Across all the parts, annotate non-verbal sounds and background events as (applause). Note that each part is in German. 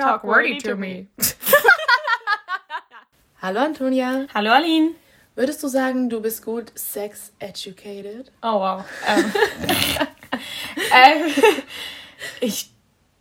talk wordy to me. (laughs) Hallo Antonia. Hallo Aline. Würdest du sagen, du bist gut sex educated? Oh wow. Ähm, (laughs) ähm, ich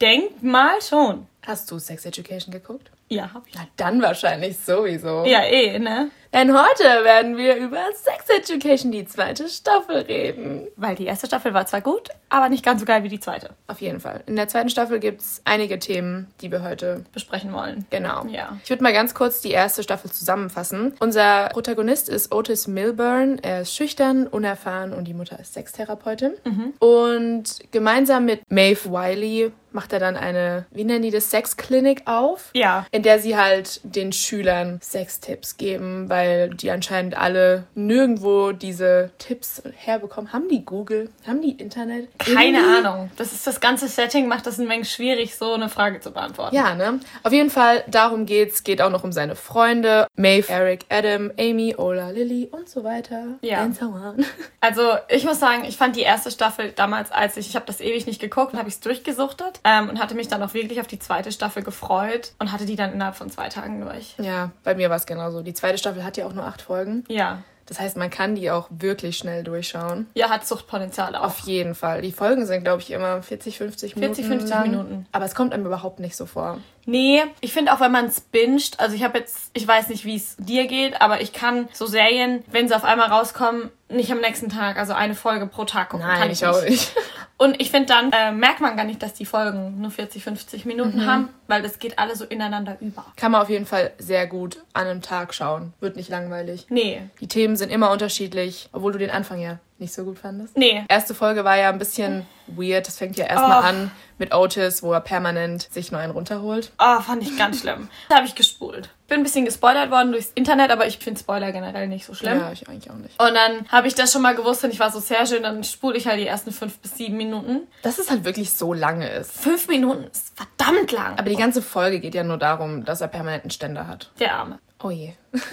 denk mal schon. Hast du Sex Education geguckt? Ja, hab ich. Na dann wahrscheinlich sowieso. Ja, eh, ne? Denn heute werden wir über Sex Education, die zweite Staffel, reden. Weil die erste Staffel war zwar gut, aber nicht ganz so geil wie die zweite. Auf jeden Fall. In der zweiten Staffel gibt es einige Themen, die wir heute Besprechen wollen. Genau. Ja. Ich würde mal ganz kurz die erste Staffel zusammenfassen. Unser Protagonist ist Otis Milburn. Er ist schüchtern, unerfahren und die Mutter ist Sextherapeutin. Und gemeinsam mit Maeve Wiley macht er dann eine, wie nennen die das, Sexklinik auf. Ja. In der sie halt den Schülern Sextipps geben, weil die anscheinend alle nirgendwo diese Tipps herbekommen. Haben die Google? Haben die Internet? Keine Irgendwie? Ahnung. Das ist das ganze Setting, macht das ein wenig schwierig, so eine Frage zu beantworten. Ja, ne? Auf jeden Fall, darum geht's. Geht auch noch um seine Freunde. Maeve, Eric, Adam, Amy, Ola, Lily und so weiter. Ja. And so on. (laughs) Also ich muss sagen, ich fand die erste Staffel damals, als ich, ich habe das ewig nicht geguckt und habe ich es durchgesuchtet ähm, und hatte mich dann auch wirklich auf die zweite Staffel gefreut und hatte die dann innerhalb von zwei Tagen durch. Ja, bei mir war es genauso. Die zweite Staffel hat ja auch nur acht Folgen. Ja. Das heißt, man kann die auch wirklich schnell durchschauen. Ja, hat Suchtpotenzial auch. Auf jeden Fall. Die Folgen sind, glaube ich, immer 40, 50 Minuten. 40, 50 lang. Minuten. Aber es kommt einem überhaupt nicht so vor. Nee, ich finde auch, wenn man es binscht, also ich habe jetzt, ich weiß nicht, wie es dir geht, aber ich kann so Serien, wenn sie auf einmal rauskommen, nicht am nächsten Tag, also eine Folge pro Tag gucken. kann Nein, ich auch nicht. (laughs) Und ich finde, dann äh, merkt man gar nicht, dass die Folgen nur 40, 50 Minuten haben, weil das geht alle so ineinander über. Kann man auf jeden Fall sehr gut an einem Tag schauen. Wird nicht langweilig. Nee. Die Themen sind immer unterschiedlich, obwohl du den Anfang ja nicht so gut fandest. Nee. Erste Folge war ja ein bisschen weird. Das fängt ja erstmal Oh. an mit Otis, wo er permanent sich nur einen runterholt. Oh, fand ich ganz schlimm. Da habe ich gespult. Bin ein bisschen gespoilert worden durchs Internet, aber ich finde Spoiler generell nicht so schlimm. Ja, ich eigentlich auch nicht. Und dann habe ich das schon mal gewusst und ich war so sehr schön, dann spule ich halt die ersten fünf bis sieben Minuten. Dass es halt wirklich so lange ist. Fünf Minuten ist verdammt lang. Aber die ganze Folge geht ja nur darum, dass er permanent einen Ständer hat. der Arme. Oh je. (laughs)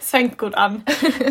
Es fängt gut an.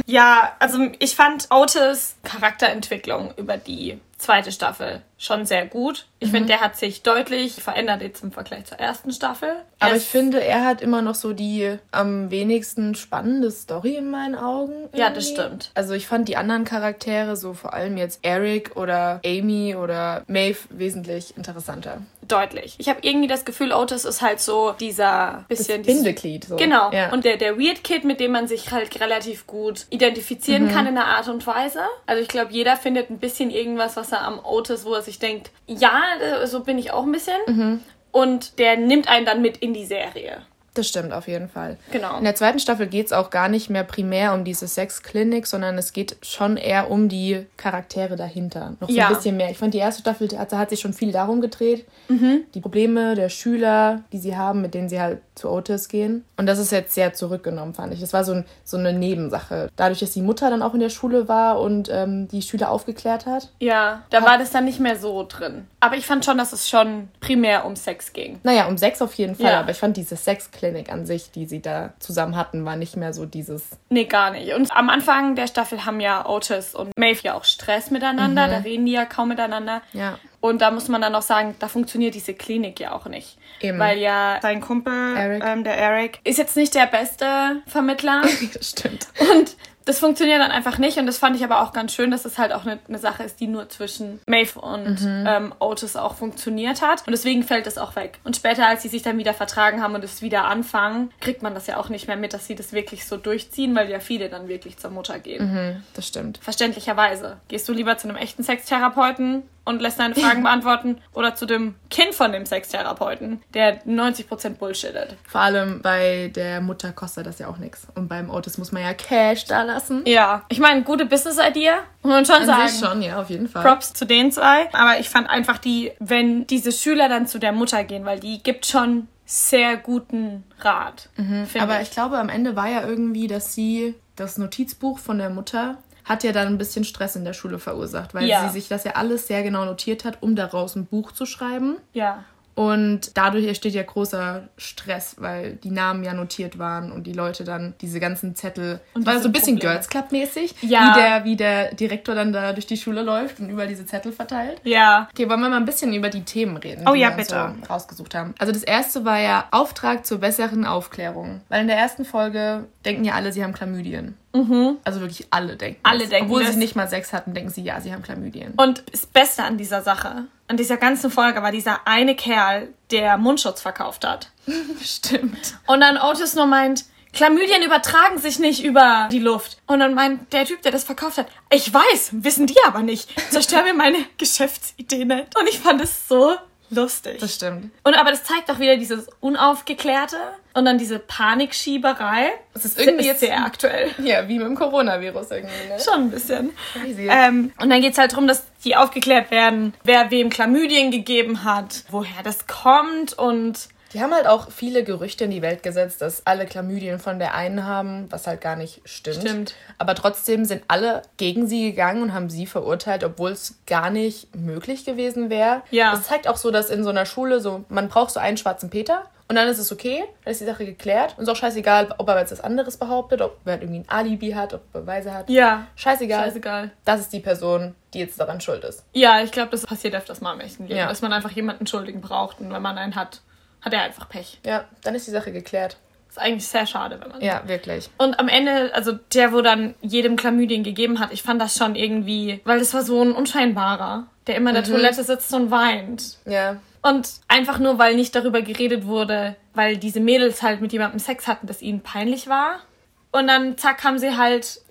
ja, also ich fand Otis Charakterentwicklung über die zweite Staffel schon sehr gut. Ich finde, der hat sich deutlich verändert jetzt im Vergleich zur ersten Staffel. Aber Er ich finde, er hat immer noch so die am wenigsten spannende Story in meinen Augen. Ja, das irgendwie. stimmt. Also ich fand die anderen Charaktere, so vor allem jetzt Eric oder Amy oder Maeve, wesentlich interessanter. deutlich. Ich habe irgendwie das Gefühl, Otis ist halt so dieser Das bisschen dieses- Bindeglied. So. Genau. Ja. Und der, der Weird Kid, mit dem man sich halt relativ gut identifizieren Mhm. kann in einer Art und Weise. Also ich glaube, jeder findet ein bisschen irgendwas, was er am Otis, wo er sich denkt, ja, äh, so bin ich auch ein bisschen. Mhm. Und der nimmt einen dann mit in die Serie. Das stimmt auf jeden Fall. Genau. In der zweiten Staffel geht es auch gar nicht mehr primär um diese Sexklinik, sondern es geht schon eher um die Charaktere dahinter. Noch so Ja. ein bisschen mehr. Ich fand, die erste Staffel da hat sich schon viel darum gedreht. Mhm. Die Probleme der Schüler, die sie haben, mit denen sie halt zu Otis gehen. Und das ist jetzt sehr zurückgenommen, fand ich. Das war so, ein, so eine Nebensache. Dadurch, dass die Mutter dann auch in der Schule war und ähm, die Schüler aufgeklärt hat. Ja, da war das dann nicht mehr so drin. Aber ich fand schon, dass es schon primär um Sex ging. Naja, um Sex auf jeden Fall. Ja. Aber ich fand diese Sexklinik an sich, die sie da zusammen hatten, war nicht mehr so dieses Nee, gar nicht. Und am Anfang der Staffel haben ja Otis und Maeve ja auch Stress miteinander. Da reden die ja kaum miteinander. Mhm. Ja. Und da muss man dann auch sagen, da funktioniert diese Klinik ja auch nicht. Eben. Weil ja sein Kumpel, Eric. Ähm, der Eric, ist jetzt nicht der beste Vermittler. (laughs) Stimmt. und das funktioniert dann einfach nicht. Und das fand ich aber auch ganz schön, dass es halt auch eine, eine Sache ist, die nur zwischen Maeve und Mhm. ähm, Otis auch funktioniert hat. Und deswegen fällt es auch weg. Und später, als sie sich dann wieder vertragen haben und es wieder anfangen, kriegt man das ja auch nicht mehr mit, dass sie das wirklich so durchziehen, weil ja viele dann wirklich zur Mutter gehen. Mhm, das stimmt. Verständlicherweise. Gehst du lieber zu einem echten Sextherapeuten und lässt deine Fragen (laughs) beantworten oder zu dem Kind von dem Sextherapeuten, der 90% bullshittet? Vor allem bei der Mutter kostet das ja auch nichts. Und beim Otis muss man ja Cash da lassen. Ja, ich meine, gute Business-Idee, muss man schon An sagen. sich schon, ja, auf jeden Fall. Props zu den zwei. Aber ich fand einfach die, wenn diese Schüler dann zu der Mutter gehen, weil die gibt schon sehr guten Rat. Mhm. Aber ich glaube, am Ende war ja irgendwie, dass sie das Notizbuch von der Mutter hat ja dann ein bisschen Stress in der Schule verursacht, weil Ja. sie sich das ja alles sehr genau notiert hat, um daraus ein Buch zu schreiben. Ja. Und dadurch entsteht ja großer Stress, weil die Namen ja notiert waren und die Leute dann diese ganzen Zettel. Und war so ein bisschen Probleme. Girls Club mäßig, ja. wie, der, wie der Direktor dann da durch die Schule läuft und überall diese Zettel verteilt. Ja. Okay, wollen wir mal ein bisschen über die Themen reden, oh, die ja, wir bitte. so rausgesucht haben. Also das erste war ja Auftrag zur besseren Aufklärung. Weil in der ersten Folge denken ja alle, sie haben Chlamydien. Mhm. Also wirklich alle denken. Alle das. denken. Obwohl das. sie nicht mal Sex hatten, denken sie, ja, sie haben Chlamydien. Und das Beste an dieser Sache, an dieser ganzen Folge, war dieser eine Kerl, der Mundschutz verkauft hat. (laughs) Stimmt. Und dann Otis nur meint, Chlamydien übertragen sich nicht über die Luft. Und dann meint der Typ, der das verkauft hat, ich weiß, wissen die aber nicht. Zerstör mir meine (laughs) Geschäftsidee nicht. Und ich fand es so lustig. Das stimmt. Und aber das zeigt auch wieder dieses Unaufgeklärte und dann diese Panikschieberei. Das ist irgendwie ist jetzt sehr aktuell. Ja, wie mit dem Coronavirus irgendwie, ne? Schon ein bisschen. Ähm, und dann geht es halt darum, dass die aufgeklärt werden, wer wem Chlamydien gegeben hat, woher das kommt und die haben halt auch viele Gerüchte in die Welt gesetzt, dass alle Chlamydien von der einen haben, was halt gar nicht stimmt. Stimmt. Aber trotzdem sind alle gegen sie gegangen und haben sie verurteilt, obwohl es gar nicht möglich gewesen wäre. Ja. Das zeigt auch so, dass in so einer Schule so, man braucht so einen schwarzen Peter und dann ist es okay, dann ist die Sache geklärt. Und es ist auch scheißegal, ob er jetzt was anderes behauptet, ob er irgendwie ein Alibi hat, ob er Beweise hat. Ja. Scheißegal. Scheißegal. Das ist die Person, die jetzt daran schuld ist. Ja, ich glaube, das passiert öfters mal im echten Leben, ja. dass man einfach jemanden Schuldigen braucht und wenn man einen hat, hat er einfach Pech. Ja, dann ist die Sache geklärt. Ist eigentlich sehr schade, wenn man. Ja, wirklich. Und am Ende, also der, wo dann jedem Chlamydien gegeben hat, ich fand das schon irgendwie, weil das war so ein unscheinbarer, der immer in der mhm. Toilette sitzt und weint. Ja. Und einfach nur, weil nicht darüber geredet wurde, weil diese Mädels halt mit jemandem Sex hatten, das ihnen peinlich war. Und dann, zack, haben sie halt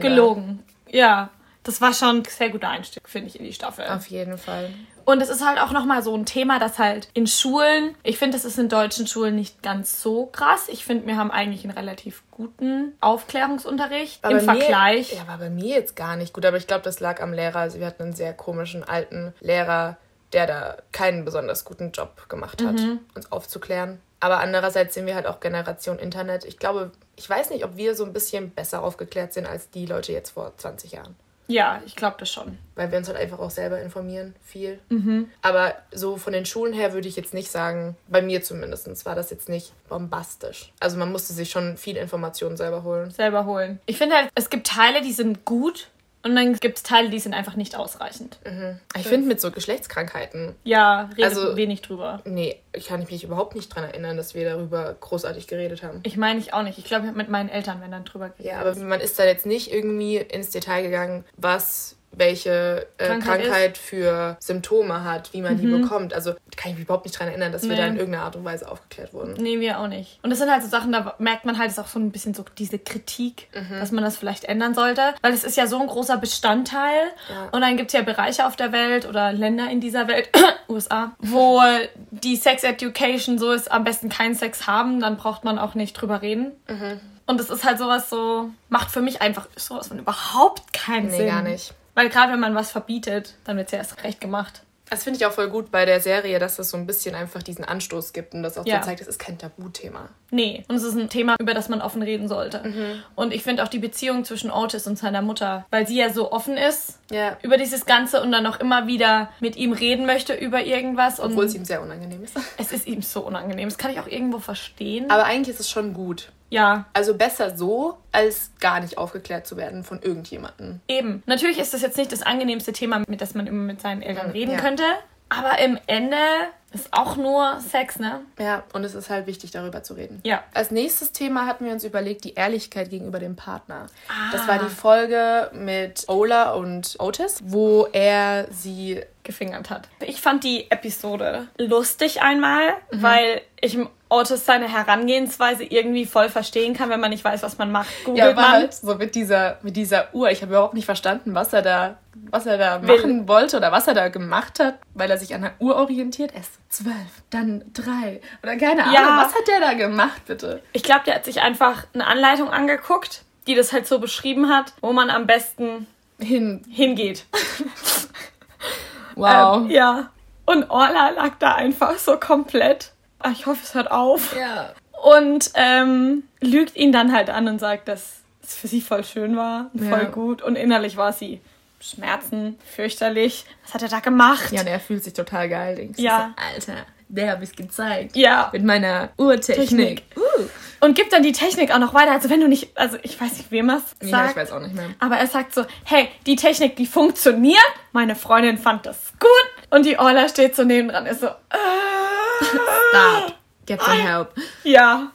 gelogen. Da. Ja. Das war schon ein sehr guter Einstieg, finde ich, in die Staffel. Auf jeden Fall. Und es ist halt auch nochmal so ein Thema, das halt in Schulen, ich finde, das ist in deutschen Schulen nicht ganz so krass. Ich finde, wir haben eigentlich einen relativ guten Aufklärungsunterricht aber im Vergleich. Mir, ja, war bei mir jetzt gar nicht gut, aber ich glaube, das lag am Lehrer. Also wir hatten einen sehr komischen alten Lehrer, der da keinen besonders guten Job gemacht hat, mhm. uns aufzuklären. Aber andererseits sind wir halt auch Generation Internet. Ich glaube, ich weiß nicht, ob wir so ein bisschen besser aufgeklärt sind als die Leute jetzt vor 20 Jahren. Ja, ich glaube das schon. Weil wir uns halt einfach auch selber informieren, viel. Mhm. Aber so von den Schulen her würde ich jetzt nicht sagen, bei mir zumindest war das jetzt nicht bombastisch. Also man musste sich schon viel Informationen selber holen. Selber holen. Ich finde halt, es gibt Teile, die sind gut und dann gibt es Teile, die sind einfach nicht ausreichend. Mhm. Ich finde mit so Geschlechtskrankheiten. Ja, redet also, wenig drüber. Nee, ich kann mich überhaupt nicht daran erinnern, dass wir darüber großartig geredet haben. Ich meine ich auch nicht. Ich glaube, mit meinen Eltern wenn dann drüber geredet. Ja, aber man ist da jetzt nicht irgendwie ins Detail gegangen, was welche äh, Krankheit, Krankheit für Symptome hat, wie man mhm. die bekommt. Also kann ich mich überhaupt nicht daran erinnern, dass nee. wir da in irgendeiner Art und Weise aufgeklärt wurden. Nee, wir auch nicht. Und das sind halt so Sachen, da merkt man halt auch so ein bisschen so diese Kritik, mhm. dass man das vielleicht ändern sollte. Weil es ist ja so ein großer Bestandteil. Ja. Und dann gibt es ja Bereiche auf der Welt oder Länder in dieser Welt, (coughs) USA, wo die Sex Education so ist, am besten keinen Sex haben, dann braucht man auch nicht drüber reden. Mhm. Und es ist halt sowas so, macht für mich einfach sowas von überhaupt keinen nee, Sinn. Nee, gar nicht. Weil gerade wenn man was verbietet, dann wird es ja erst recht gemacht. Das finde ich auch voll gut bei der Serie, dass es so ein bisschen einfach diesen Anstoß gibt und das auch ja. so zeigt, es ist kein Tabuthema. Nee, und es ist ein Thema, über das man offen reden sollte. Mhm. Und ich finde auch die Beziehung zwischen Otis und seiner Mutter, weil sie ja so offen ist ja. über dieses Ganze und dann auch immer wieder mit ihm reden möchte über irgendwas. Obwohl es ihm sehr unangenehm ist. Es ist ihm so unangenehm. Das kann ich auch irgendwo verstehen. Aber eigentlich ist es schon gut. Ja. Also besser so, als gar nicht aufgeklärt zu werden von irgendjemandem. Eben. Natürlich ist das jetzt nicht das angenehmste Thema, mit das man immer mit seinen Eltern reden ja. könnte. Aber im Ende ist auch nur Sex, ne? Ja, und es ist halt wichtig, darüber zu reden. Ja. Als nächstes Thema hatten wir uns überlegt, die Ehrlichkeit gegenüber dem Partner. Ah. Das war die Folge mit Ola und Otis, wo er sie gefingert hat. Ich fand die Episode lustig einmal, mhm. weil ich Otis seine Herangehensweise irgendwie voll verstehen kann, wenn man nicht weiß, was man macht. Googelt ja, man. Halt so mit dieser, mit dieser Uhr. Ich habe überhaupt nicht verstanden, was er da, was er da Will. machen wollte oder was er da gemacht hat, weil er sich an der Uhr orientiert. Erst zwölf, dann drei oder keine Ahnung. Ja. Was hat der da gemacht, bitte? Ich glaube, der hat sich einfach eine Anleitung angeguckt, die das halt so beschrieben hat, wo man am besten hin hingeht. (laughs) wow. Ähm, ja. Und Orla lag da einfach so komplett ach, ich hoffe, es hört auf. Ja. Und ähm, lügt ihn dann halt an und sagt, dass es für sie voll schön war, voll ja. gut. Und innerlich war sie Schmerzen, fürchterlich. Was hat er da gemacht? Ja, und er fühlt sich total geil, denkst ja. So, Alter, der habe ich gezeigt. Ja. Mit meiner Uhrtechnik. Technik. Und gibt dann die Technik auch noch weiter. Also wenn du nicht, also ich weiß nicht, wem er es sagt. Ja, ich weiß auch nicht mehr. Aber er sagt so, hey, die Technik, die funktioniert. Meine Freundin fand das gut. Und die Orla steht so nebendran, ist so, äh, Stop. Get some help. Ja.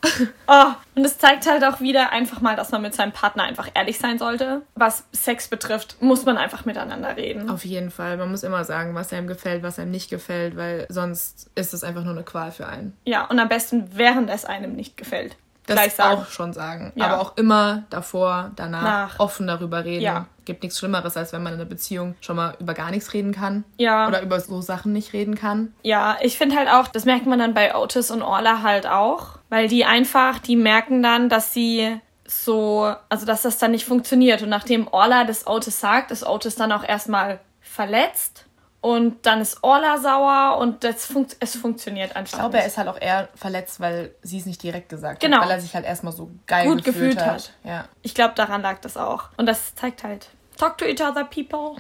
Oh. (laughs) Und es zeigt halt auch wieder einfach mal, dass man mit seinem Partner einfach ehrlich sein sollte. Was Sex betrifft, muss man einfach miteinander reden. Auf jeden Fall. Man muss immer sagen, was einem gefällt, was einem nicht gefällt, weil sonst ist es einfach nur eine Qual für einen. Ja, und am besten, während es einem nicht gefällt. Das auch schon sagen. Ja. Aber auch immer davor, danach Nach. offen darüber reden. Ja. Gibt nichts Schlimmeres, als wenn man in einer Beziehung schon mal über gar nichts reden kann. Ja. Oder über so Sachen nicht reden kann. Ja, ich finde halt auch, das merkt man dann bei Otis und Orla halt auch, weil die einfach, die merken dann, dass sie so, also dass das dann nicht funktioniert. Und nachdem Orla das Otis sagt, ist Otis dann auch erstmal verletzt und dann ist Orla sauer und das funkt, es funktioniert einfach. Ich glaube, er ist halt auch eher verletzt, weil sie es nicht direkt gesagt Genau. hat. Weil er sich halt erstmal so geil Gut gefühlt, gefühlt hat. hat. Ja. Ich glaube, daran lag das auch. Und das zeigt halt, talk to each other, people.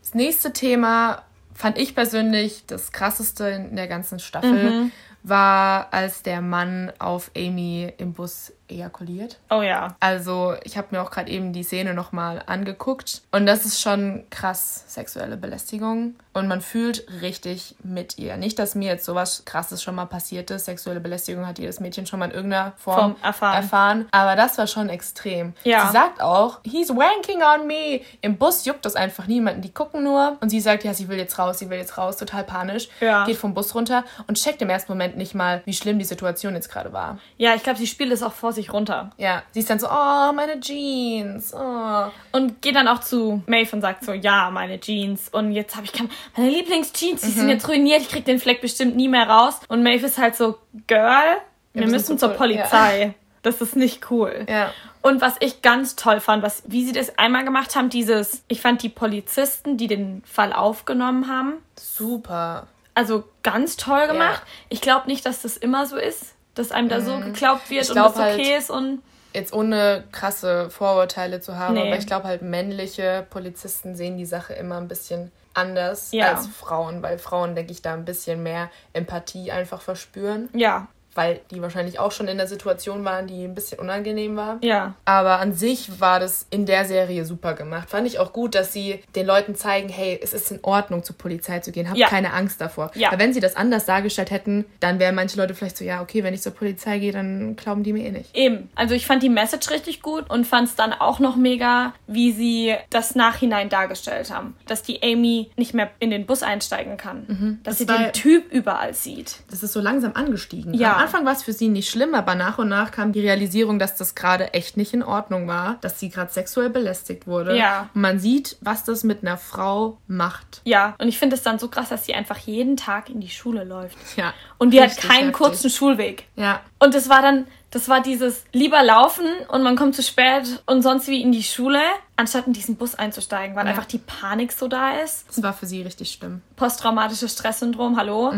Das nächste Thema fand ich persönlich das krasseste in der ganzen Staffel, war, als der Mann auf Amy im Bus ejakuliert. Oh ja. Also, ich habe mir auch gerade eben die Szene nochmal angeguckt. Und das ist schon krass sexuelle Belästigung. Und man fühlt richtig mit ihr. Nicht, dass mir jetzt sowas krasses schon mal passiert ist. Sexuelle Belästigung hat jedes Mädchen schon mal in irgendeiner Form Form erfahren. erfahren. Aber das war schon extrem. Ja. Sie sagt auch, he's wanking on me. Im Bus juckt das einfach niemanden. Die gucken nur. Und sie sagt, ja, sie will jetzt raus, sie will jetzt raus. Total panisch. Ja. Geht vom Bus runter und checkt im ersten Moment nicht mal, wie schlimm die Situation jetzt gerade war. Ja, ich glaube, sie spielt es auch vor sich runter. Ja, sie ist dann so, oh, meine Jeans. Oh. Und geht dann auch zu Maeve und sagt so, ja, meine Jeans. Und jetzt habe ich keine, meine Lieblingsjeans, die Mhm. sind jetzt ruiniert. Ich krieg den Fleck bestimmt nie mehr raus. Und Maeve ist halt so, Girl, wir, wir müssen zur zur- Polizei. Das ist nicht cool. Ja. Und was ich ganz toll fand, was, wie sie das einmal gemacht haben, dieses, ich fand die Polizisten, die den Fall aufgenommen haben, Super. also ganz toll gemacht. Ich glaube nicht, dass das immer so ist, dass einem da so geglaubt wird Mhm. Ich und glaub das okay halt- ist und Jetzt ohne krasse Vorurteile zu haben, Nee. aber ich glaube halt, männliche Polizisten sehen die Sache immer ein bisschen anders Ja. als Frauen, weil Frauen, denke ich, da ein bisschen mehr Empathie einfach verspüren, ja, weil die wahrscheinlich auch schon in der Situation waren, die ein bisschen unangenehm war. ja, Aber an sich war das in der Serie super gemacht. Fand ich auch gut, dass sie den Leuten zeigen, hey, es ist in Ordnung, zur Polizei zu gehen. Habt Ja. keine Angst davor. Ja. Weil wenn sie das anders dargestellt hätten, dann wären manche Leute vielleicht so, ja, okay, wenn ich zur Polizei gehe, dann glauben die mir eh nicht. Eben. Also ich fand die Message richtig gut und fand es dann auch noch mega, wie sie das Nachhinein dargestellt haben. Dass die Amy nicht mehr in den Bus einsteigen kann. Dass Das sie den Typ überall sieht. Das ist so langsam angestiegen. Ja. Anfang war es für sie nicht schlimm, aber nach und nach kam die Realisierung, dass das gerade echt nicht in Ordnung war, dass sie gerade sexuell belästigt wurde. Ja. Und man sieht, was das mit einer Frau macht. Ja, und ich finde es dann so krass, dass sie einfach jeden Tag in die Schule läuft. Ja. Und die hat keinen heftig. kurzen Schulweg. Ja. Und das war dann, das war dieses lieber laufen und man kommt zu spät und sonst wie in die Schule, anstatt in diesen Bus einzusteigen, weil Ja. einfach die Panik so da ist. Das war für sie richtig schlimm. posttraumatisches Stresssyndrom, hallo.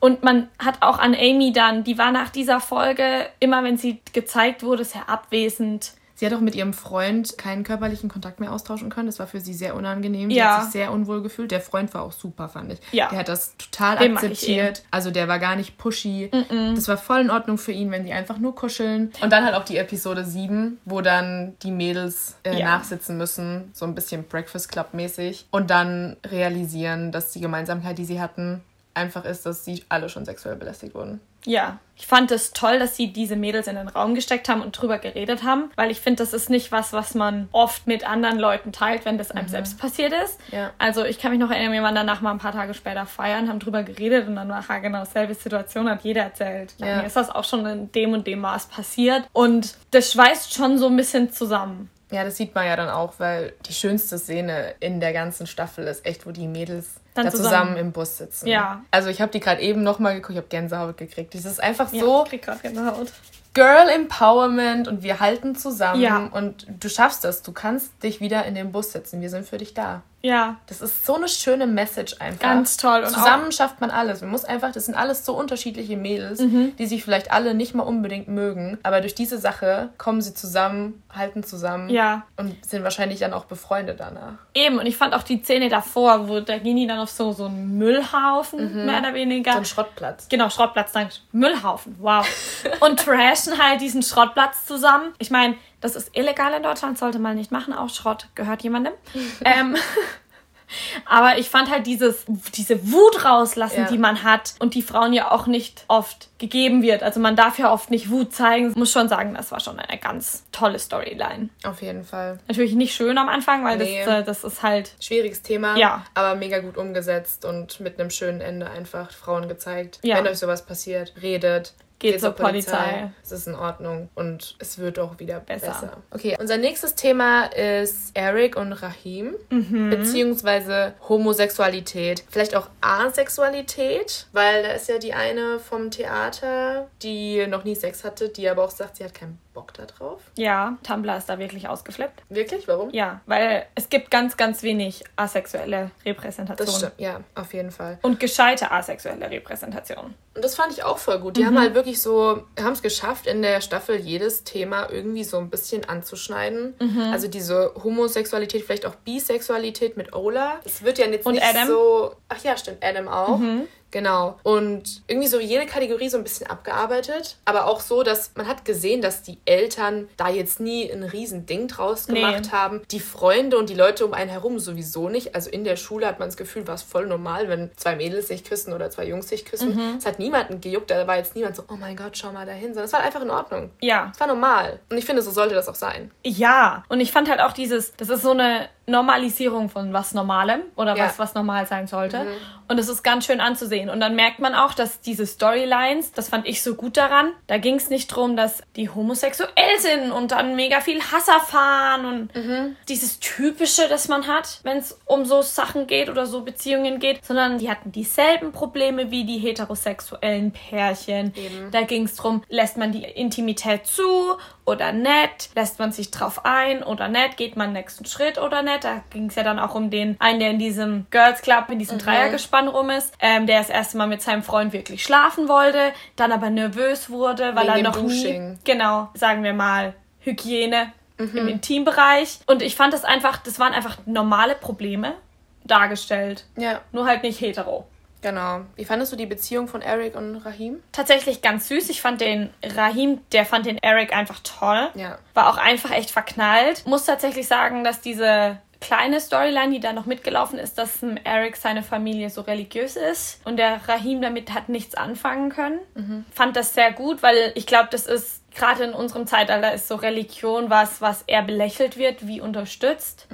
Und man hat auch an Amy dann, die war nach dieser Folge, immer wenn sie gezeigt wurde, sehr abwesend. Sie hat auch mit ihrem Freund keinen körperlichen Kontakt mehr austauschen können. Das war für sie sehr unangenehm. Sie Ja. hat sich sehr unwohl gefühlt. Der Freund war auch super, fand ich. Ja. Der hat das total Den akzeptiert. Also der war gar nicht pushy. Das war voll in Ordnung für ihn, wenn die einfach nur kuscheln. Und dann halt auch die Episode 7, wo dann die Mädels äh, Ja. nachsitzen müssen. So ein bisschen Breakfast Club mäßig. Und dann realisieren, dass die Gemeinsamkeit, die sie hatten, einfach ist, dass sie alle schon sexuell belästigt wurden. Ja, ich fand es toll, dass sie diese Mädels in den Raum gesteckt haben und drüber geredet haben, weil ich finde, das ist nicht was, was man oft mit anderen Leuten teilt, wenn das einem selbst passiert ist. Ja. Also ich kann mich noch erinnern, wir waren danach mal ein paar Tage später feiern, haben drüber geredet und dann nachher genau selbe Situation hat jeder erzählt. Ja. Mir ist das auch schon in dem und dem Maß passiert und das schweißt schon so ein bisschen zusammen. Ja, das sieht man ja dann auch, weil die schönste Szene in der ganzen Staffel ist echt, wo die Mädels Dann da zusammen. zusammen. im Bus sitzen. Ja. Also ich habe die gerade eben nochmal geguckt, ich habe Gänsehaut gekriegt. Das ist einfach Ja, so ich krieg grad Gänsehaut. Girl Empowerment und wir halten zusammen Ja. und du schaffst das. Du kannst dich wieder in den Bus setzen. Wir sind für dich da. Ja, Das ist so eine schöne Message einfach. Ganz toll. Und Zusammen schafft man alles. Man muss einfach, das sind alles so unterschiedliche Mädels, Mhm. die sich vielleicht alle nicht mal unbedingt mögen, aber durch diese Sache kommen sie zusammen, halten zusammen Ja. und sind wahrscheinlich dann auch befreundet danach. Eben, und ich fand auch die Szene davor, wo der Genie dann auf so, so einen Müllhaufen, mehr oder weniger. So ein Schrottplatz. Genau, Schrottplatz, danke. Müllhaufen, wow. (laughs) Und trashen halt diesen Schrottplatz zusammen. Ich meine, das ist illegal in Deutschland, sollte man nicht machen. Auch Schrott gehört jemandem. (laughs) ähm, (laughs) aber ich fand halt dieses, diese Wut rauslassen, Ja. die man hat und die Frauen ja auch nicht oft gegeben wird. Also man darf ja oft nicht Wut zeigen. Muss schon sagen, das war schon eine ganz tolle Storyline. Auf jeden Fall. Natürlich nicht schön am Anfang, weil Nee. das, äh, das ist halt Schwieriges Thema, Ja. aber mega gut umgesetzt und mit einem schönen Ende einfach Frauen gezeigt. Ja. Wenn euch sowas passiert, redet. Geht zur Polizei. Es ist in Ordnung und es wird auch wieder Besser. besser. Okay, unser nächstes Thema ist Eric und Rahim, Mhm. beziehungsweise Homosexualität. Vielleicht auch Asexualität, weil da ist ja die eine vom Theater, die noch nie Sex hatte, die aber auch sagt, sie hat keinen Bock da drauf. Ja, Tumblr ist da wirklich ausgeflippt. Wirklich? Warum? Ja, weil es gibt ganz, ganz wenig asexuelle Repräsentation. Das stimmt, ja, auf jeden Fall. Und gescheite asexuelle Repräsentation. Und das fand ich auch voll gut. Die haben halt wirklich so, haben es geschafft, in der Staffel jedes Thema irgendwie so ein bisschen anzuschneiden. Also diese Homosexualität, vielleicht auch Bisexualität mit Ola. Es wird ja jetzt Und nicht Adam. so. Ach ja, stimmt, Adam auch. Genau. Und irgendwie so jede Kategorie so ein bisschen abgearbeitet. Aber auch so, dass man hat gesehen, dass die Eltern da jetzt nie ein riesen Ding draus Nee. gemacht haben. Die Freunde und die Leute um einen herum sowieso nicht. Also in der Schule hat man das Gefühl, war es voll normal, wenn zwei Mädels sich küssen oder zwei Jungs sich küssen. Es hat niemanden gejuckt. Da war jetzt niemand so, oh mein Gott, schau mal dahin. Sondern es war einfach in Ordnung. Ja. Es war normal. Und ich finde, so sollte das auch sein. Ja. Und ich fand halt auch dieses, das ist so eine Normalisierung von was Normalem oder Ja. was, was normal sein sollte. Und es ist ganz schön anzusehen. Und dann merkt man auch, dass diese Storylines, das fand ich so gut daran, da ging es nicht drum, dass die homosexuell sind und dann mega viel Hass erfahren und dieses Typische, das man hat, wenn es um so Sachen geht oder so Beziehungen geht, sondern die hatten dieselben Probleme wie die heterosexuellen Pärchen. Eben. Da ging es drum, lässt man die Intimität zu oder nicht, lässt man sich drauf ein oder nicht, geht man nächsten Schritt oder nicht. Da ging es ja dann auch um den einen, der in diesem Girls Club, in diesem Dreiergespann rum ist, ähm, der das erste Mal mit seinem Freund wirklich schlafen wollte, dann aber nervös wurde, weil Wegen er noch Dusching. nie, genau, sagen wir mal, Hygiene im Intimbereich. Und ich fand das einfach, das waren einfach normale Probleme dargestellt. Ja, Nur halt nicht hetero. Genau. Wie fandest du die Beziehung von Eric und Rahim? tatsächlich ganz süß. Ich fand den Rahim, der fand den Eric einfach toll. Ja. War auch einfach echt verknallt. Muss tatsächlich sagen, dass diese kleine Storyline, die da noch mitgelaufen ist, dass Eric seine Familie so religiös ist und der Rahim damit hat nichts anfangen können. Fand das sehr gut, weil ich glaube, das ist gerade in unserem Zeitalter ist so Religion was, was eher belächelt wird, wie unterstützt.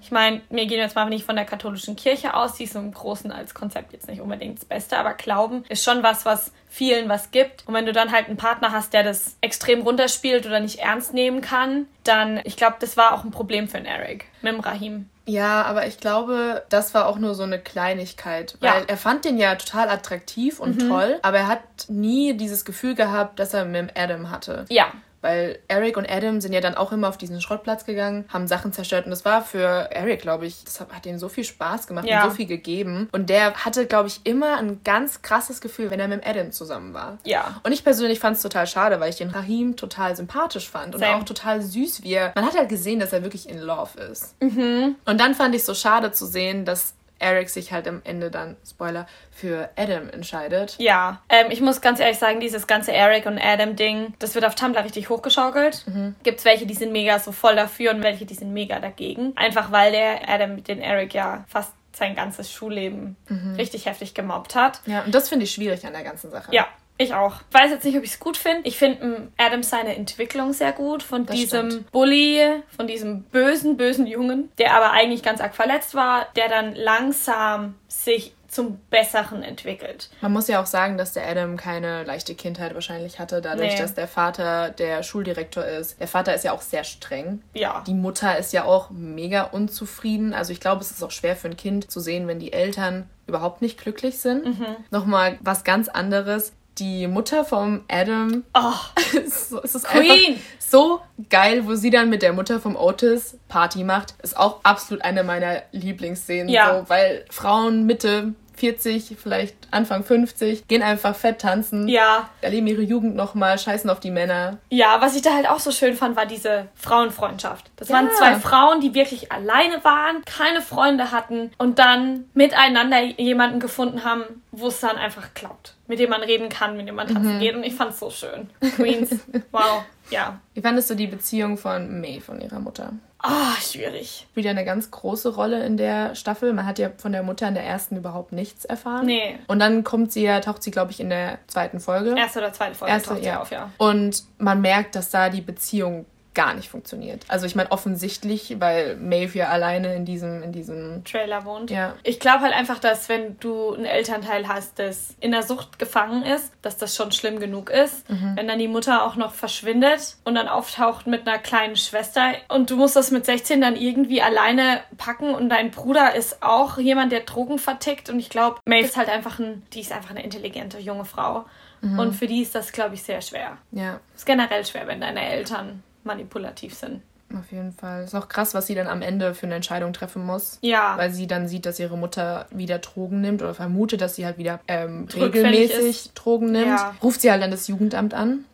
Ich meine, wir gehen jetzt mal nicht von der katholischen Kirche aus, die ist im Großen als Konzept jetzt nicht unbedingt das Beste, aber Glauben ist schon was, was vielen was gibt. Und wenn du dann halt einen Partner hast, der das extrem runterspielt oder nicht ernst nehmen kann, dann, ich glaube, das war auch ein Problem für den Eric mit dem Rahim. Ja, aber ich glaube, das war auch nur so eine Kleinigkeit. Weil Ja. er fand den ja total attraktiv und toll, aber er hat nie dieses Gefühl gehabt, dass er mit Adam hatte. Ja, Weil Eric und Adam sind ja dann auch immer auf diesen Schrottplatz gegangen, haben Sachen zerstört. Und das war für Eric, glaube ich, das hat, ihm so viel Spaß gemacht Ja. und so viel gegeben. Und der hatte, glaube ich, immer ein ganz krasses Gefühl, wenn er mit Adam zusammen war. ja. Und ich persönlich fand es total schade, weil ich den Rahim total sympathisch fand und Same. auch total süß, wie er. Man hat halt gesehen, dass er wirklich in Love ist. Mhm. Und dann fand ich es so schade zu sehen, dass Eric sich halt am Ende dann, Spoiler, für Adam entscheidet. Ja, ähm, ich muss ganz ehrlich sagen, dieses ganze Eric und Adam-Ding, das wird auf Tumblr richtig hochgeschaukelt. Gibt's welche, die sind mega so voll dafür und welche, die sind mega dagegen. Einfach weil der Adam den Eric ja fast sein ganzes Schulleben richtig heftig gemobbt hat. Ja, und das finde ich schwierig an der ganzen Sache. Ja, ich auch. Ich weiß jetzt nicht, ob ich es gut finde. Ich finde Adam seine Entwicklung sehr gut von Das diesem stimmt. Bully, von diesem bösen, bösen Jungen, der aber eigentlich ganz arg verletzt war, der dann langsam sich zum Besseren entwickelt. Man muss ja auch sagen, dass der Adam keine leichte Kindheit wahrscheinlich hatte, dadurch, Nee. dass der Vater der Schuldirektor ist. Der Vater ist ja auch sehr streng. Ja. Die Mutter ist ja auch mega unzufrieden. Also ich glaube, es ist auch schwer für ein Kind zu sehen, wenn die Eltern überhaupt nicht glücklich sind. Mhm. Nochmal was ganz anderes. Die Mutter vom Adam Oh, (laughs) es ist- Queen. so geil, wo sie dann mit der Mutter vom Otis Party macht. Ist auch absolut eine meiner Lieblingsszenen. Ja. So, weil Frauen Mitte 40, vielleicht Anfang 50, gehen einfach fett tanzen, Ja. erleben ihre Jugend nochmal, scheißen auf die Männer. Ja, was ich da halt auch so schön fand, war diese Frauenfreundschaft. Das waren Ja. zwei Frauen, die wirklich alleine waren, keine Freunde hatten und dann miteinander jemanden gefunden haben, wo es dann einfach klappt. Mit dem man reden kann, mit dem man tanzen geht. Und ich fand's so schön. Queens, (laughs) wow. Ja. Wie fandest du die Beziehung von Maeve und ihrer Mutter? Ah, schwierig. Spielt ja eine ganz große Rolle in der Staffel. Man hat ja von der Mutter in der ersten überhaupt nichts erfahren. Nee. Und dann kommt sie ja, taucht sie, glaube ich, in der zweiten Folge. Erste oder zweite Folge Erste, taucht sie ja. auf, ja. Und man merkt, dass da die Beziehung gar nicht funktioniert. Also ich meine offensichtlich, weil Maeve ja alleine in diesem, in diesem Trailer wohnt. Ja. Ich glaube halt einfach, dass wenn du einen Elternteil hast, das in der Sucht gefangen ist, dass das schon schlimm genug ist. Mhm. Wenn dann die Mutter auch noch verschwindet und dann auftaucht mit einer kleinen Schwester und du musst das mit 16 dann irgendwie alleine packen und dein Bruder ist auch jemand, der Drogen vertickt und ich glaube, Maeve ist halt einfach ein, die ist einfach eine intelligente junge Frau. Mhm. Und für die ist das, glaube ich, sehr schwer. ja, Ist generell schwer, wenn deine Eltern manipulativ sind. auf jeden Fall. Ist auch krass, was sie dann am Ende für eine Entscheidung treffen muss. Ja. Weil sie dann sieht, dass ihre Mutter wieder Drogen nimmt oder vermutet, dass sie halt wieder ähm, regelmäßig Drogen nimmt. Ja. Ruft sie halt dann das Jugendamt an.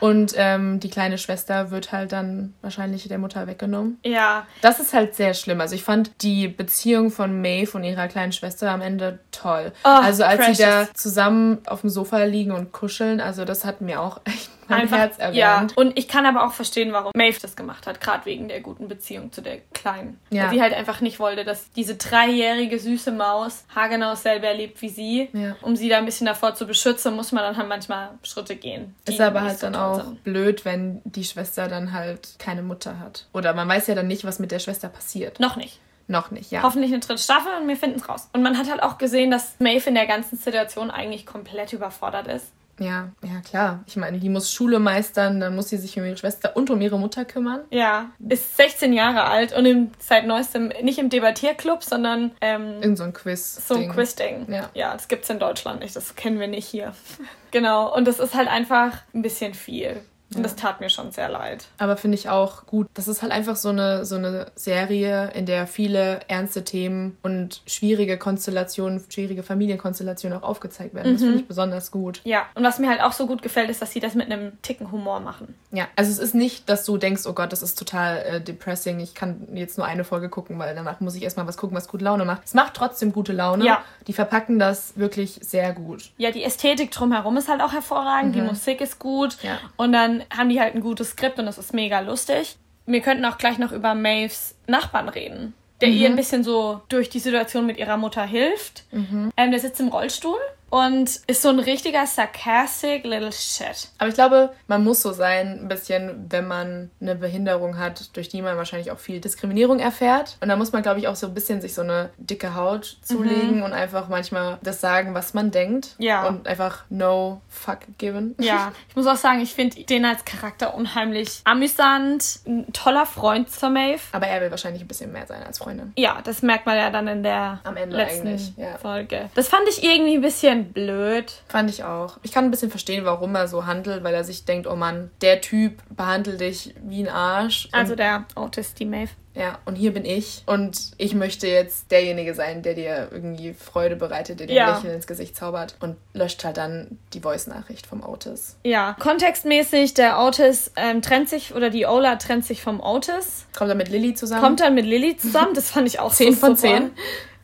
Und ähm, die kleine Schwester wird halt dann wahrscheinlich der Mutter weggenommen. ja, Das ist halt sehr schlimm. Also ich fand die Beziehung von Maeve und ihrer kleinen Schwester am Ende toll. Oh, also als sie da precious. zusammen auf dem Sofa liegen und kuscheln, also das hat mir auch echt mein Herz ja. erwärmt. Und ich kann aber auch verstehen, warum Maeve das gemacht hat, gerade wegen der guten Beziehung zu der Kleinen. Ja. Weil sie halt einfach nicht wollte, dass diese dreijährige süße Maus haargenau dasselbe erlebt wie sie. Ja. Um sie da ein bisschen davor zu beschützen, muss man dann halt manchmal Schritte gehen. Ist aber halt so dann auch sind. blöd, wenn die Schwester dann halt keine Mutter hat. Oder man weiß ja dann nicht, was mit der Schwester passiert. Noch nicht. Noch nicht, ja. Hoffentlich eine dritte Staffel und wir finden es raus. Und man hat halt auch gesehen, dass Maeve in der ganzen Situation eigentlich komplett überfordert ist. Ja, ja klar. Ich meine, die muss Schule meistern, dann muss sie sich um ihre Schwester und um ihre Mutter kümmern. Ja, ist 16 Jahre alt und im, seit neuestem nicht im Debattierclub, sondern ähm, Irgend so ein Quiz. So ein Quiz-Ding. Ja. ja, das gibt's in Deutschland nicht. Das kennen wir nicht hier. (laughs) genau. Und das ist halt einfach ein bisschen viel. Und das tat mir schon sehr leid. Aber finde ich auch gut. Das ist halt einfach so eine, so eine Serie, in der viele ernste Themen und schwierige Konstellationen, schwierige Familienkonstellationen auch aufgezeigt werden. Das finde ich besonders gut. Ja, und was mir halt auch so gut gefällt, ist, dass sie das mit einem Ticken Humor machen. Ja, also es ist nicht, dass du denkst, oh Gott, das ist total äh, depressing. Ich kann jetzt nur eine Folge gucken, weil danach muss ich erstmal was gucken, was gut Laune macht. Es macht trotzdem gute Laune. Ja. Die verpacken das wirklich sehr gut. Ja, die Ästhetik drumherum ist halt auch hervorragend, die Musik ist gut Ja. und dann haben die halt ein gutes Skript und das ist mega lustig. Wir könnten auch gleich noch über Maves Nachbarn reden, der ihr ein bisschen so durch die Situation mit ihrer Mutter hilft. Ähm, der sitzt im Rollstuhl und ist so ein richtiger sarcastic little shit. Aber ich glaube, man muss so sein, ein bisschen, wenn man eine Behinderung hat, durch die man wahrscheinlich auch viel Diskriminierung erfährt. Und da muss man, glaube ich, auch so ein bisschen sich so eine dicke Haut zulegen und einfach manchmal das sagen, was man denkt. Ja. Und einfach no fuck given. Ja, (laughs) ich muss auch sagen, ich finde den als Charakter unheimlich amüsant, ein toller Freund zur Maeve. Aber er will wahrscheinlich ein bisschen mehr sein als Freundin. Ja, das merkt man ja dann in der Am Ende letzten eigentlich, ja. Folge. Das fand ich irgendwie ein bisschen blöd. Fand ich auch. Ich kann ein bisschen verstehen, warum er so handelt, weil er sich denkt, oh Mann, der Typ behandelt dich wie ein Arsch. Also der Otis, die Maeve. Ja, und hier bin ich. Und ich möchte jetzt derjenige sein, der dir irgendwie Freude bereitet, der dir Ja. ein Lächeln ins Gesicht zaubert. Und löscht halt dann die Voice-Nachricht vom Otis. Ja, kontextmäßig, der Otis ähm, trennt sich, oder die Ola trennt sich vom Otis, Kommt er mit Lilly zusammen? kommt dann mit Lilly zusammen, (laughs) das fand ich auch Zehn so von super. zehn.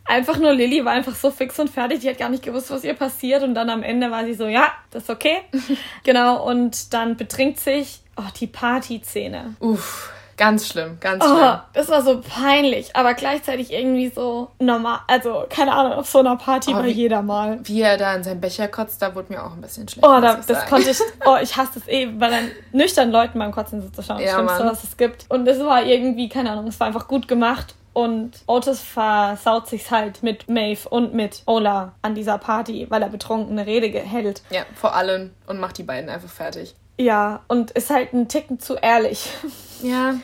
Einfach nur Lilly war einfach so fix und fertig, die hat gar nicht gewusst, was ihr passiert und dann am Ende war sie so, ja, das ist okay. (laughs) genau, und dann betrinkt sich, oh, die Partyszene. Uff, ganz schlimm, ganz Oh, schlimm. das war so peinlich, aber gleichzeitig irgendwie so normal. Also, keine Ahnung, auf so einer Party Oh, war wie- jeder mal. Wie er da in seinen Becher kotzt, da wurde mir auch ein bisschen schlecht. Oh, da, das sagen. konnte ich. (laughs) Oh, ich hasse das eh, weil dann nüchtern Leuten beim Kotzen zuzuschauen. Das Ja, Schlimmste, Mann. was es gibt. Und es war irgendwie, keine Ahnung, es war einfach gut gemacht. Und Otis versaut sich's halt mit Maeve und mit Ola an dieser Party, weil er betrunken eine Rede hält. Ja, vor allem. Und macht die beiden einfach fertig. Ja, und ist halt ein Ticken zu ehrlich. Ja.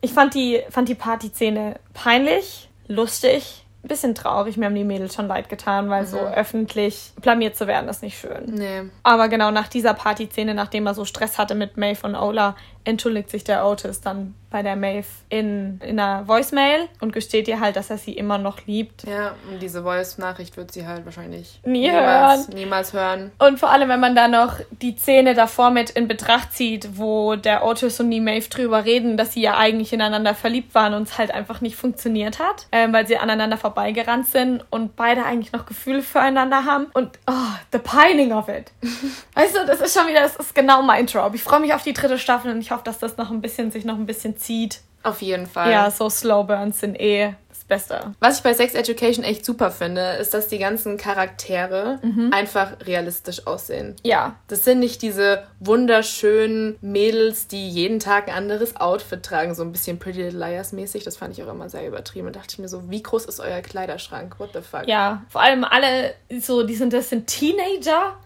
Ich fand die, fand die Partyszene peinlich, lustig, ein bisschen traurig. Mir haben die Mädels schon leid getan, weil so öffentlich blamiert zu werden, ist nicht schön. Nee. Aber genau nach dieser Partyszene, nachdem er so Stress hatte mit Maeve und Ola, entschuldigt sich der Otis dann bei der Maeve in, in einer Voicemail und gesteht ihr halt, dass er sie immer noch liebt. Ja, und diese Voice-Nachricht wird sie halt wahrscheinlich Nie niemals, hören. niemals hören. Und vor allem, wenn man dann noch die Szene davor mit in Betracht zieht, wo der Otis und die Maeve drüber reden, dass sie ja eigentlich ineinander verliebt waren und es halt einfach nicht funktioniert hat, ähm, weil sie aneinander vorbeigerannt sind und beide eigentlich noch Gefühle füreinander haben. Und oh, the pining of it. (laughs) weißt du, das ist schon wieder, das ist genau mein Job. Ich freue mich auf die dritte Staffel und ich hoffe, dass das noch ein bisschen, sich noch ein bisschen zieht. Auf jeden Fall. Ja, so Slow Burns sind eh das Beste. Was ich bei Sex Education echt super finde, ist, dass die ganzen Charaktere einfach realistisch aussehen. Ja, Das sind nicht diese wunderschönen Mädels, die jeden Tag ein anderes Outfit tragen, so ein bisschen Pretty Little Liars mäßig. Das fand ich auch immer sehr übertrieben. Und dachte ich mir so, wie groß ist euer Kleiderschrank? What the fuck? Ja, vor allem alle so, die sind, das sind Teenager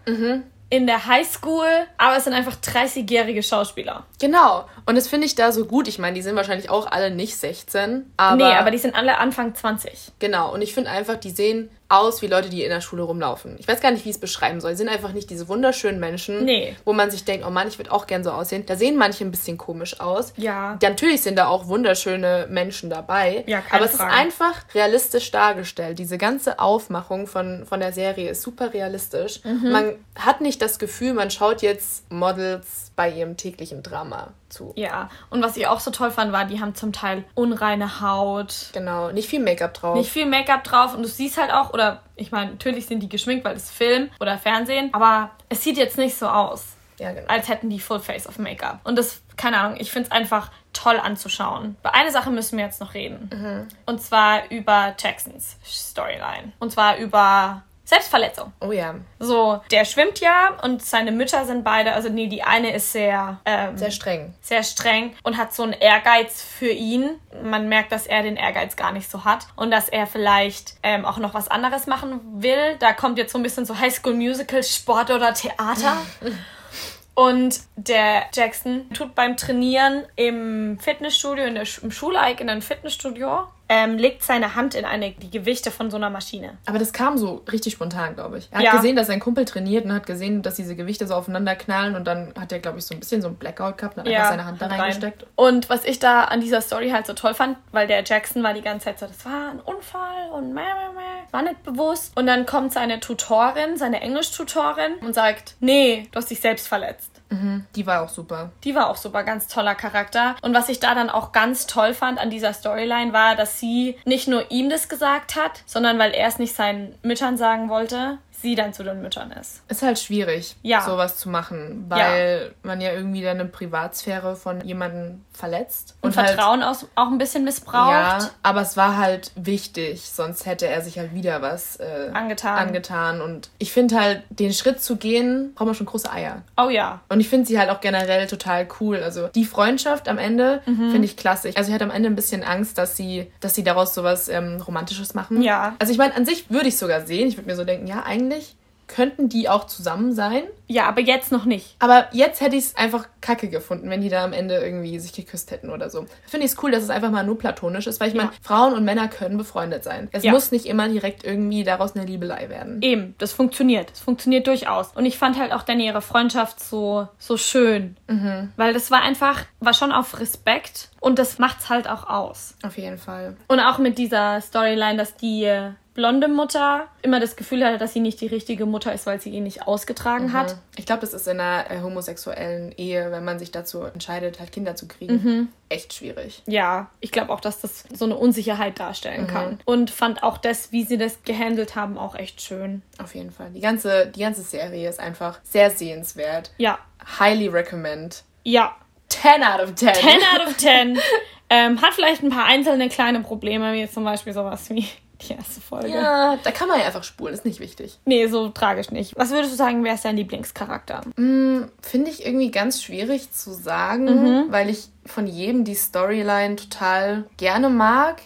in der Highschool, aber es sind einfach 30-jährige Schauspieler. Genau. Und das finde ich da so gut. Ich meine, die sind wahrscheinlich auch alle nicht 16. Aber nee, aber die sind alle Anfang 20. Genau, und ich finde einfach, die sehen aus wie Leute, die in der Schule rumlaufen. Ich weiß gar nicht, wie ich es beschreiben soll. Die sind einfach nicht diese wunderschönen Menschen, Nee. wo man sich denkt, oh Mann, ich würde auch gern so aussehen. Da sehen manche ein bisschen komisch aus. Ja. Natürlich sind da auch wunderschöne Menschen dabei. Ja, keine aber es Frage. ist einfach realistisch dargestellt. Diese ganze Aufmachung von, von der Serie ist super realistisch. Mhm. Man hat nicht das Gefühl, man schaut jetzt Models bei ihrem täglichen Drama zu. Ja, und was ich auch so toll fand, war, die haben zum Teil unreine Haut, Genau, nicht viel Make-up drauf. nicht viel Make-up drauf und du siehst halt auch, oder ich meine, natürlich sind die geschminkt, weil es Film oder Fernsehen, aber es sieht jetzt nicht so aus, ja, genau. als hätten die Full Face of Make-up. Und das, keine Ahnung, ich finde es einfach toll anzuschauen. Über eine Sache müssen wir jetzt noch reden. Und zwar über Jacksons Storyline. Und zwar über Selbstverletzung. Oh ja, So, der schwimmt ja und seine Mütter sind beide, also nee, die eine ist sehr, ähm, sehr streng. sehr streng und hat so einen Ehrgeiz für ihn. Man merkt, dass er den Ehrgeiz gar nicht so hat und dass er vielleicht ähm, auch noch was anderes machen will. Da kommt jetzt so ein bisschen so Highschool Musical, Sport oder Theater. (laughs) Und der Jackson tut beim Trainieren im Fitnessstudio, in der, Sch- im schuleigenen Fitnessstudio, ähm, legt seine Hand in eine, die Gewichte von so einer Maschine. Aber das kam so richtig spontan, glaube ich. Er hat Ja. gesehen, dass sein Kumpel trainiert und hat gesehen, dass diese Gewichte so aufeinander knallen und dann hat er, glaube ich, so ein bisschen so ein Blackout gehabt und hat einfach seine Hand da rein. reingesteckt. Und was ich da an dieser Story halt so toll fand, weil der Jackson war die ganze Zeit so, das war ein Unfall und meh, meh, meh, war nicht bewusst. Und dann kommt seine Tutorin, seine Englisch-Tutorin und sagt, nee, du hast dich selbst verletzt. Die war auch super. Die war auch super, ganz toller Charakter. Und was ich da dann auch ganz toll fand an dieser Storyline war, dass sie nicht nur ihm das gesagt hat, sondern weil er es nicht seinen Müttern sagen wollte, sie dann zu den Müttern ist. Ist halt schwierig, Ja. sowas zu machen, weil man ja irgendwie dann eine Privatsphäre von jemandem verletzt. Und, halt, Vertrauen aus, auch ein bisschen missbraucht. Ja, aber es war halt wichtig, sonst hätte er sich halt wieder was äh, Angetan. angetan. Und ich finde halt, den Schritt zu gehen, braucht man schon große Eier. Oh ja. Und ich finde sie halt auch generell total cool. Also die Freundschaft am Ende Mhm. finde ich klasse. Also ich hatte am Ende ein bisschen Angst, dass sie, dass sie daraus sowas ähm, Romantisches machen. Ja. Also ich meine, an sich würde ich sogar sehen. Ich würde mir so denken, ja, eigentlich könnten die auch zusammen sein. Ja, aber jetzt noch nicht. Aber jetzt hätte ich es einfach kacke gefunden, wenn die da am Ende irgendwie sich geküsst hätten oder so. Finde ich es cool, dass es einfach mal nur platonisch ist, weil ich meine, Frauen und Männer können befreundet sein. Es Ja. muss nicht immer direkt irgendwie daraus eine Liebelei werden. Eben, das funktioniert. Das funktioniert durchaus. Und ich fand halt auch dann ihre Freundschaft so, so schön. Weil das war einfach, war schon auf Respekt und das macht's halt auch aus. Auf jeden Fall. Und auch mit dieser Storyline, dass die äh, blonde Mutter immer das Gefühl hatte, dass sie nicht die richtige Mutter ist, weil sie ihn nicht ausgetragen hat. Ich glaube, das ist in einer äh, homosexuellen Ehe, wenn man sich dazu entscheidet, halt Kinder zu kriegen, echt schwierig. Ja, ich glaube auch, dass das so eine Unsicherheit darstellen kann. Und fand auch das, wie sie das gehandelt haben, auch echt schön. Auf jeden Fall. Die ganze, die ganze Serie ist einfach sehr sehenswert. Ja, Highly recommend. ja. 10 out of 10. 10 out of 10. (laughs) ähm, hat vielleicht ein paar einzelne kleine Probleme, wie jetzt zum Beispiel sowas wie (laughs) die erste Folge. Ja, da kann man ja einfach spulen, ist nicht wichtig. Nee, so tragisch nicht. Was würdest du sagen, wer ist dein Lieblingscharakter? Finde ich irgendwie ganz schwierig zu sagen, weil ich von jedem die Storyline total gerne mag.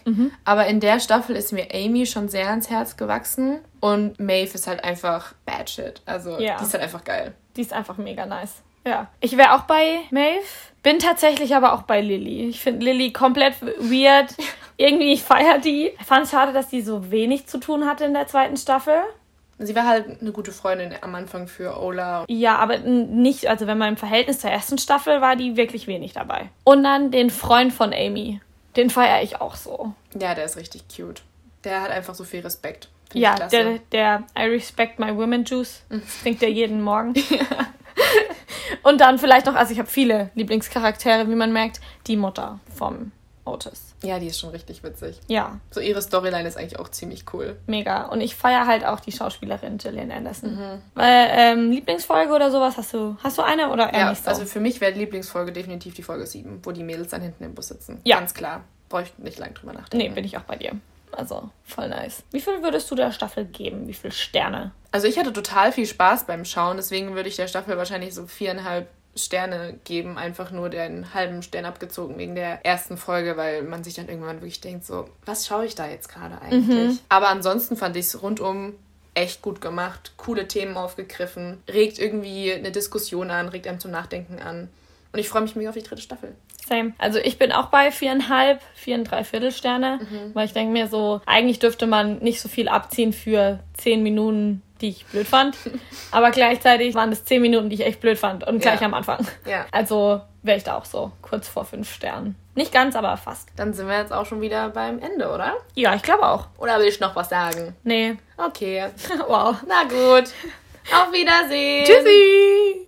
Aber in der Staffel ist mir Amy schon sehr ans Herz gewachsen. Und Maeve ist halt einfach bad shit. Also, Ja. die ist halt einfach geil. Die ist einfach mega nice. Ja. Ich wäre auch bei Maeve. Bin tatsächlich aber auch bei Lilly. Ich finde Lilly komplett weird. (laughs) Irgendwie, ich feiere die. Ich fand es schade, dass die so wenig zu tun hatte in der zweiten Staffel. Sie war halt eine gute Freundin am Anfang für Ola. Ja, aber nicht, also wenn man im Verhältnis zur ersten Staffel war, die wirklich wenig dabei. Und dann den Freund von Amy. Den feiere ich auch so. Ja, der ist richtig cute. Der hat einfach so viel Respekt. Find ja, der, der I respect my women juice. Das trinkt er jeden Morgen. ja. (laughs) (laughs) Und dann vielleicht noch, also ich habe viele Lieblingscharaktere, wie man merkt, die Mutter vom Otis. Ja, die ist schon richtig witzig. Ja. So ihre Storyline ist eigentlich auch ziemlich cool. Mega. Und ich feiere halt auch die Schauspielerin Gillian Anderson. Mhm. Weil, ähm, Lieblingsfolge oder sowas, hast du, hast du eine oder eher ja, nicht so? Also für mich wäre Lieblingsfolge definitiv die Folge 7, wo die Mädels dann hinten im Bus sitzen. Ja. Ganz klar. Brauche ich nicht lange drüber nachdenken. Nee, bin ich auch bei dir. Also voll nice. Wie viel würdest du der Staffel geben? Wie viele Sterne? Also ich hatte total viel Spaß beim Schauen, deswegen würde ich der Staffel wahrscheinlich so viereinhalb Sterne geben, einfach nur den halben Stern abgezogen wegen der ersten Folge, weil man sich dann irgendwann wirklich denkt, so, was schaue ich da jetzt gerade eigentlich? Mhm. Aber ansonsten fand ich es rundum echt gut gemacht, coole Themen aufgegriffen, regt irgendwie eine Diskussion an, regt einem zum Nachdenken an. Und ich freue mich mega auf die dritte Staffel. Same. Also ich bin auch bei viereinhalb, vier und drei Viertelsterne, mhm. weil ich denke mir so, eigentlich dürfte man nicht so viel abziehen für zehn Minuten die ich blöd fand. (laughs) Aber gleichzeitig waren es zehn Minuten, die ich echt blöd fand. Und gleich ja. am Anfang. Ja. Also wäre ich da auch so kurz vor fünf Sternen. Nicht ganz, aber fast. Dann sind wir jetzt auch schon wieder beim Ende, oder? Ja, ich glaube auch. Oder will ich noch was sagen? Nee. Okay. (laughs) wow. Na gut. Auf Wiedersehen. Tschüssi.